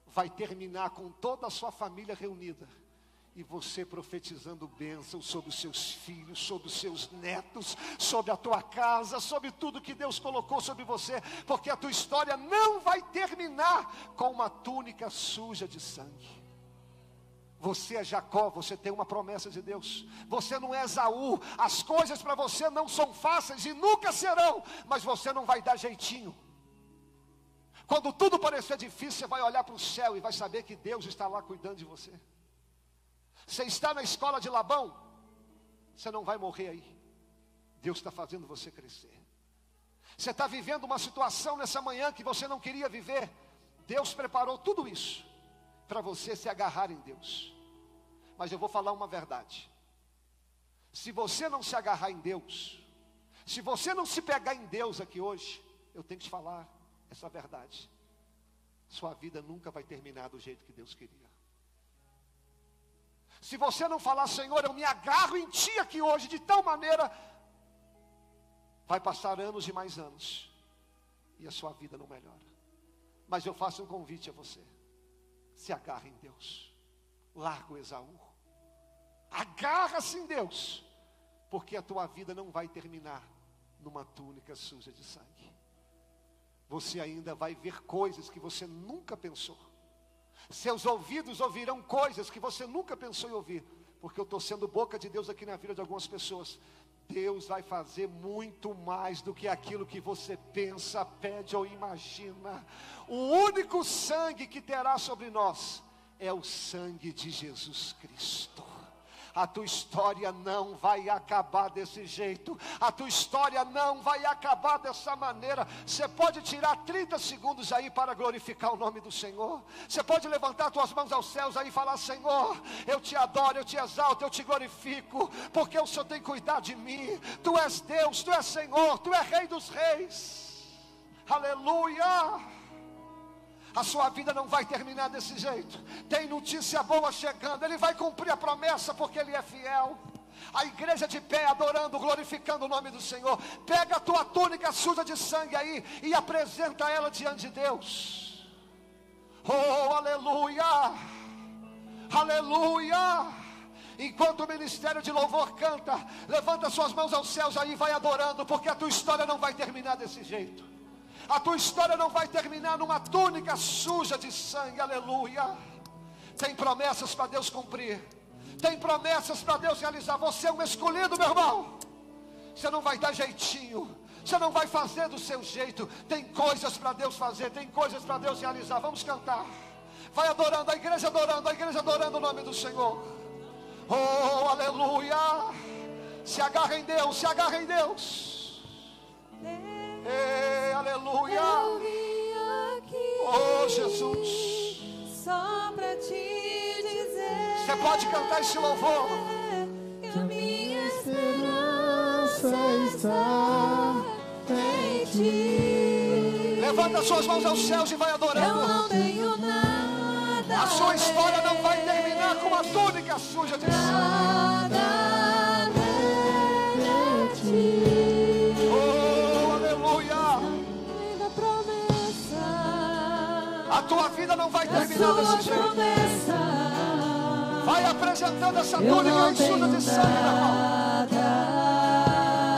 vai terminar com toda a sua família reunida. E você profetizando bênção sobre os seus filhos, sobre os seus netos, sobre a tua casa, sobre tudo que Deus colocou sobre você, porque a tua história não vai terminar com uma túnica suja de sangue. Você é Jacó, você tem uma promessa de Deus. Você não é Esaú. As coisas para você não são fáceis e nunca serão, mas você não vai dar jeitinho. Quando tudo parecer difícil, você vai olhar para o céu e vai saber que Deus está lá cuidando de você. Você está na escola de Labão, você não vai morrer aí. Deus está fazendo você crescer. Você está vivendo uma situação nessa manhã que você não queria viver. Deus preparou tudo isso para você se agarrar em Deus. Mas eu vou falar uma verdade. Se você não se agarrar em Deus, se você não se pegar em Deus aqui hoje, eu tenho que te falar essa verdade. Sua vida nunca vai terminar do jeito que Deus queria. Se você não falar, Senhor, eu me agarro em Ti aqui hoje de tal maneira, vai passar anos e mais anos, e a sua vida não melhora. Mas eu faço um convite a você se agarra em Deus. Larga o Esaú. Agarra-se em Deus. Porque a tua vida não vai terminar numa túnica suja de sangue. Você ainda vai ver coisas que você nunca pensou. Seus ouvidos ouvirão coisas que você nunca pensou em ouvir. Porque eu estou sendo boca de Deus aqui na vida de algumas pessoas. Deus vai fazer muito mais do que aquilo que você pensa, pede ou imagina. O único sangue que terá sobre nós é o sangue de Jesus Cristo a tua história não vai acabar desse jeito, a tua história não vai acabar dessa maneira. Você pode tirar 30 segundos aí para glorificar o nome do Senhor, você pode levantar tuas mãos aos céus aí e falar: Senhor, eu te adoro, eu te exalto, eu te glorifico, porque o Senhor tem cuidado de mim, tu és Deus, tu és Senhor, tu és Rei dos Reis, aleluia. A sua vida não vai terminar desse jeito. Tem notícia boa chegando. Ele vai cumprir a promessa porque Ele é fiel. A igreja de pé adorando, glorificando o nome do Senhor. Pega a tua túnica suja de sangue aí e apresenta ela diante de Deus. Oh, aleluia! Aleluia! Enquanto o ministério de louvor canta, levanta suas mãos aos céus aí, vai adorando, porque a tua história não vai terminar desse jeito. A tua história não vai terminar numa túnica suja de sangue, aleluia. Tem promessas para Deus cumprir, tem promessas para Deus realizar. Você é um escolhido, meu irmão. Você não vai dar jeitinho, você não vai fazer do seu jeito. Tem coisas para Deus fazer, tem coisas para Deus realizar. Vamos cantar. Vai adorando, a igreja adorando, a igreja adorando o nome do Senhor. Oh, aleluia. Se agarra em Deus, se agarra em Deus. Jesus. Só para te dizer. Você pode cantar esse louvor. Que a minha esperança está em ti. Levanta suas mãos aos céus e vai Eu adorando. não tenho nada. A sua história não vai terminar com uma túnica suja de sangue. Tua vida não vai terminar desse jeito. Vai apresentando essa túnica tenho de sangue, irmão. nada.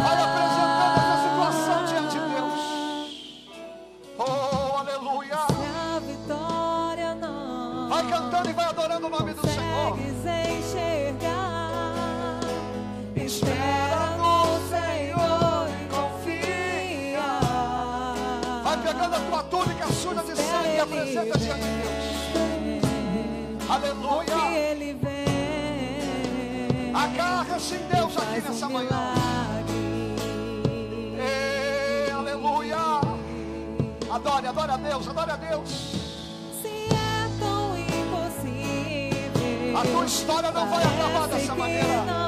Vai apresentando essa situação diante de Deus. Oh, aleluia. Vai cantando e vai adorando Aleluia. Ele vem, Agarra-se em Deus aqui nessa um manhã. milagre. Ei, aleluia. Adore, adore a Deus, adore a Deus. Se é tão impossível, A tua história não vai acabar dessa maneira.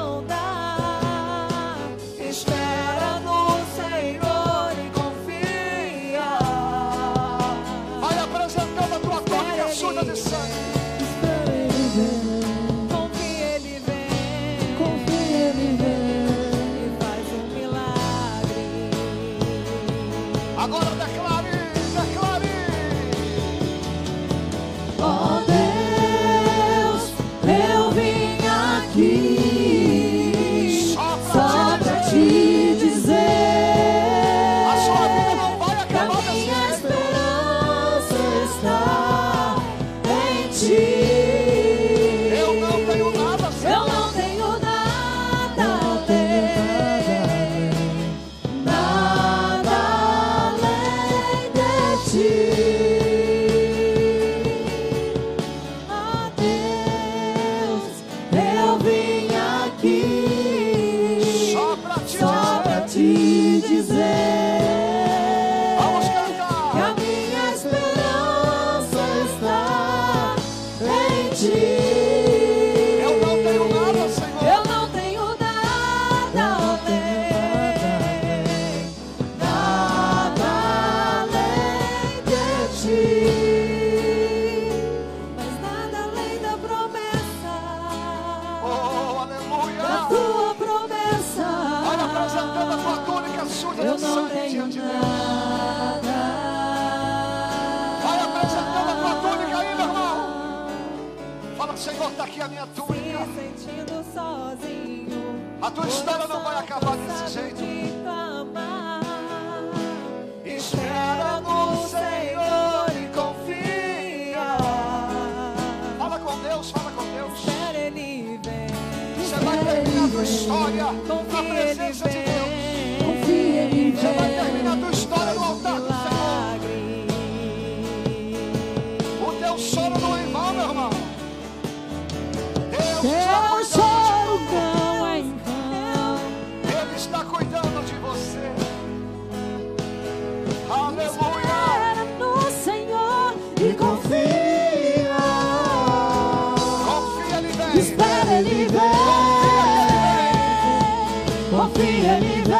Confia ele vem.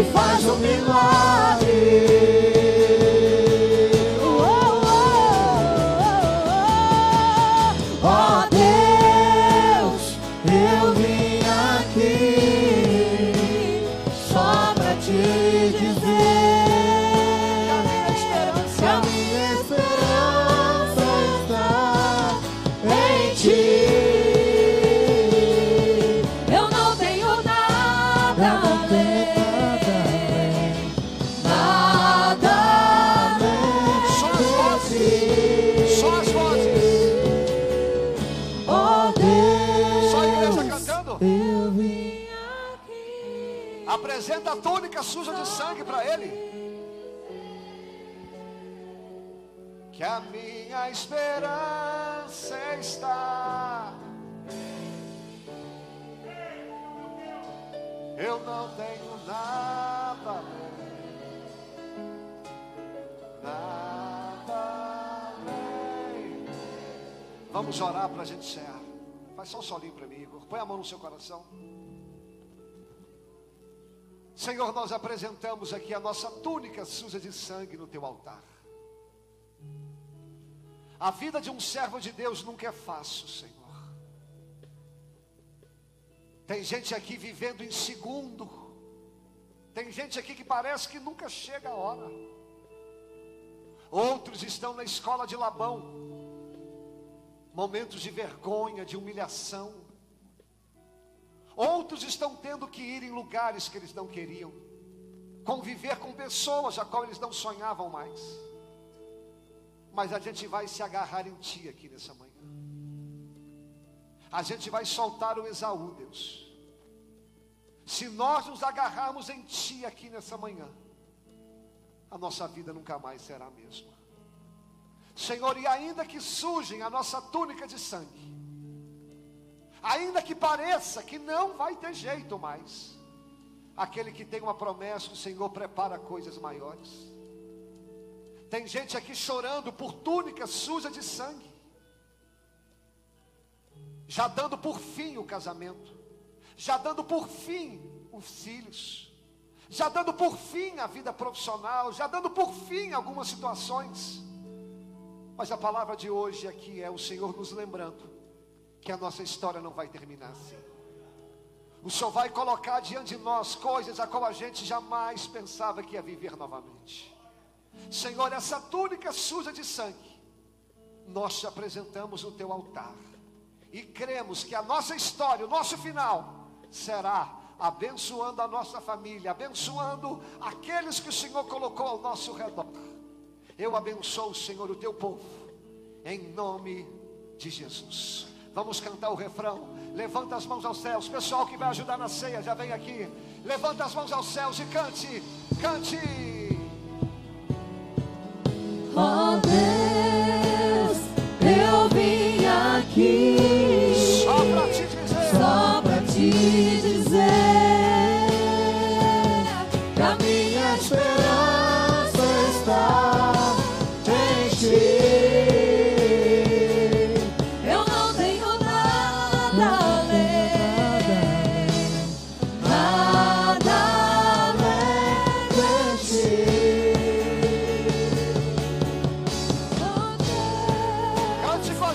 E faz um milagre. Minha esperança está. Eu não tenho nada além. Nada além. Vamos orar para a gente encerrar. Faz só um solinho para mim, Igor. Põe a mão no seu coração. Senhor, nós apresentamos aqui a nossa túnica suja de sangue no teu altar. A vida de um servo de Deus nunca é fácil, Senhor. Tem gente aqui vivendo em segundo. Tem gente aqui que parece que nunca chega a hora. Outros estão na escola de Labão. Momentos de vergonha, de humilhação. Outros estão tendo que ir em lugares que eles não queriam. Conviver com pessoas a qual eles não sonhavam mais. Mas a gente vai se agarrar em Ti aqui nessa manhã. A gente vai soltar o Esaú, Deus. Se nós nos agarrarmos em Ti aqui nessa manhã, a nossa vida nunca mais será a mesma. Senhor, e ainda que sujem a nossa túnica de sangue, ainda que pareça que não vai ter jeito mais, aquele que tem uma promessa, o Senhor prepara coisas maiores. Tem gente aqui chorando por túnica suja de sangue, já dando por fim o casamento, já dando por fim os filhos, já dando por fim a vida profissional, já dando por fim algumas situações. Mas a palavra de hoje aqui é o Senhor nos lembrando que a nossa história não vai terminar assim. O Senhor vai colocar diante de nós coisas a qual a gente jamais pensava que ia viver novamente. Senhor, essa túnica suja de sangue, nós te apresentamos no teu altar e cremos que a nossa história, o nosso final, será abençoando a nossa família, abençoando aqueles que o Senhor colocou ao nosso redor. Eu abençoo, Senhor, o teu povo, em nome de Jesus. Vamos cantar o refrão. Levanta as mãos aos céus. Pessoal que vai ajudar na ceia, já vem aqui. Levanta as mãos aos céus e cante, cante. Oh Deus, eu vim aqui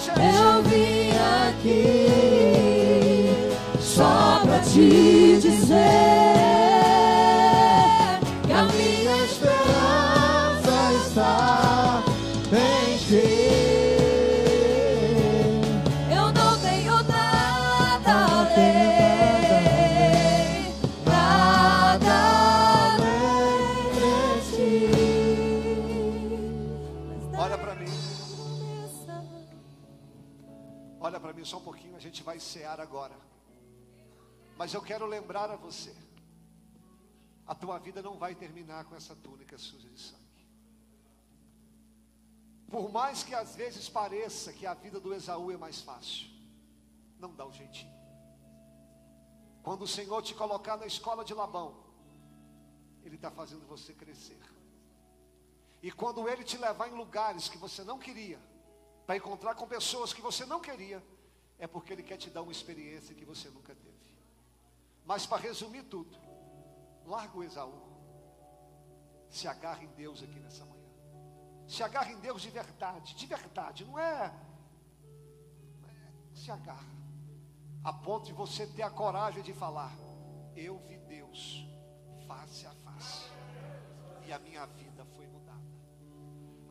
Eu vim aqui só pra te dizer cear agora. Mas eu quero lembrar a você: a tua vida não vai terminar com essa túnica suja de sangue. Por mais que às vezes pareça que a vida do Esaú é mais fácil, não dá o jeitinho. Quando o Senhor te colocar na escola de Labão, Ele está fazendo você crescer. E quando Ele te levar em lugares que você não queria, para encontrar com pessoas que você não queria, é porque Ele quer te dar uma experiência que você nunca teve. Mas para resumir tudo, larga o Esaú, se agarra em Deus aqui nessa manhã. Se agarra em Deus de verdade, de verdade, não é. é, Se agarra, a ponto de você ter a coragem de falar: Eu vi Deus face a face, e a minha vida foi mudada.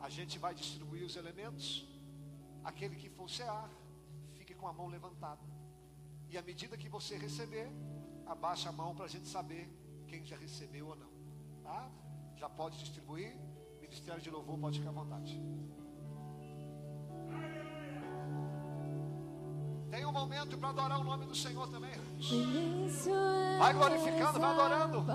A gente vai distribuir os elementos. Aquele que for cear, com a mão levantada. E à medida que você receber, abaixa a mão para a gente saber quem já recebeu ou não. Tá? Já pode distribuir. Ministério de Louvor pode ficar à vontade. Tem um momento para adorar o nome do Senhor também. Vai glorificando, vai adorando.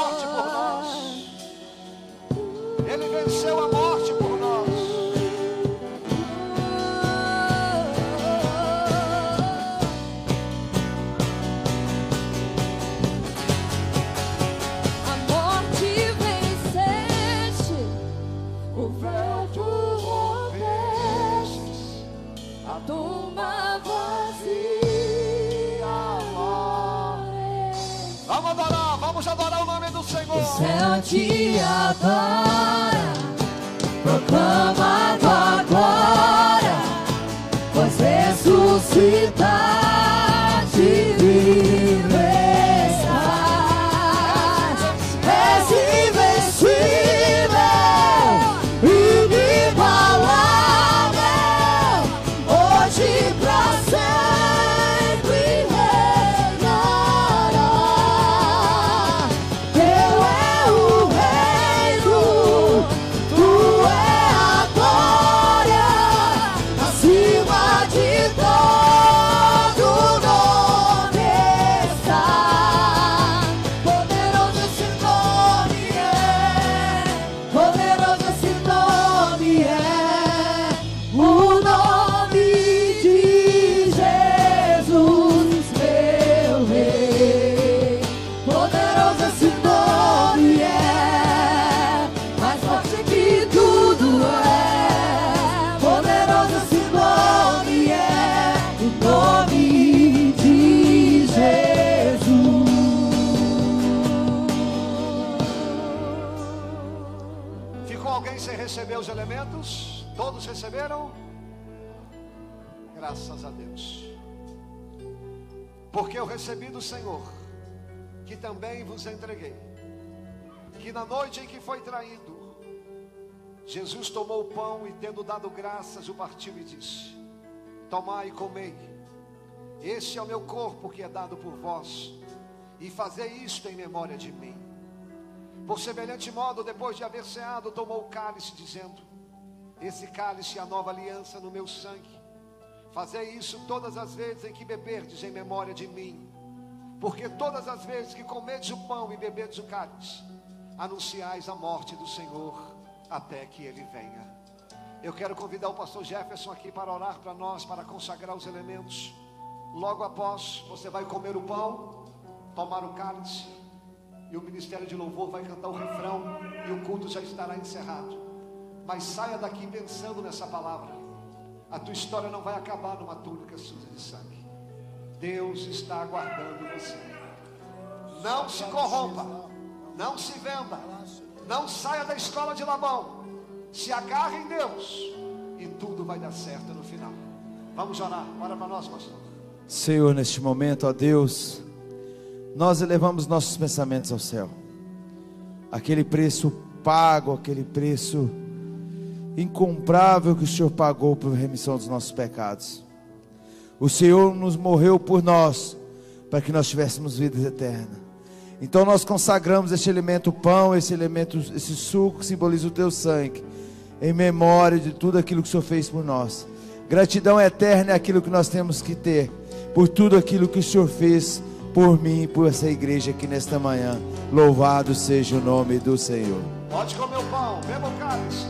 forte por nós. Ele venceu a elementos? Todos receberam? Graças a Deus. Porque eu recebi do Senhor, que também vos entreguei, que na noite em que foi traído, Jesus tomou o pão e, tendo dado graças, o partiu e disse: Tomai e comei. Este é o meu corpo que é dado por vós, e fazei isto em memória de mim. Por semelhante modo, depois de haver ceado, tomou o cálice, dizendo: esse cálice é a nova aliança no meu sangue. Fazer isso todas as vezes em que beberdes em memória de mim. Porque todas as vezes que comedes o pão e bebedes o cálice, anunciais a morte do Senhor até que ele venha. Eu quero convidar o pastor Jefferson aqui para orar para nós, para consagrar os elementos. Logo após, você vai comer o pão, tomar o cálice, e o ministério de louvor vai cantar o refrão, e o culto já estará encerrado. Mas saia daqui pensando nessa palavra. A tua história não vai acabar numa túnica suja de sangue. Deus está aguardando você. Não se corrompa, não se venda, não saia da escola de Labão. Se agarre em Deus e tudo vai dar certo no final. Vamos orar, ora para nós, pastor. Senhor, neste momento, ó Deus, nós elevamos nossos pensamentos ao céu. Aquele preço pago, aquele preço incomprável que o Senhor pagou por remissão dos nossos pecados. O Senhor nos morreu por nós, para que nós tivéssemos vida eterna. Então nós consagramos este elemento pão, esse elemento, esse suco que simboliza o teu sangue, em memória de tudo aquilo que o Senhor fez por nós. Gratidão eterna é aquilo que nós temos que ter, por tudo aquilo que o Senhor fez por mim e por essa igreja aqui nesta manhã. Louvado seja o nome do Senhor. Pode comer o pão, beba o cálice.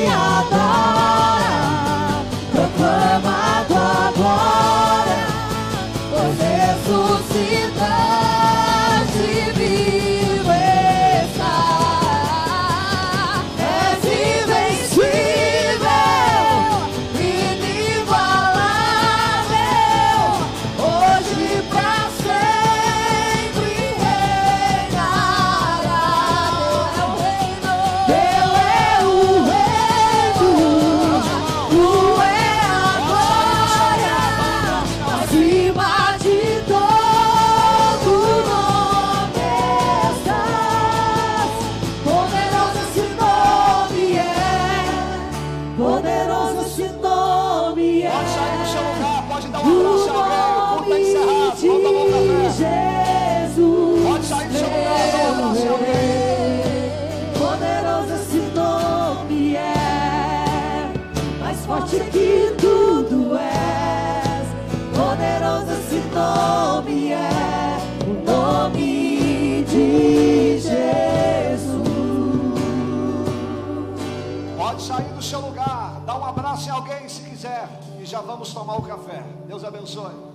tomar o café. Deus abençoe.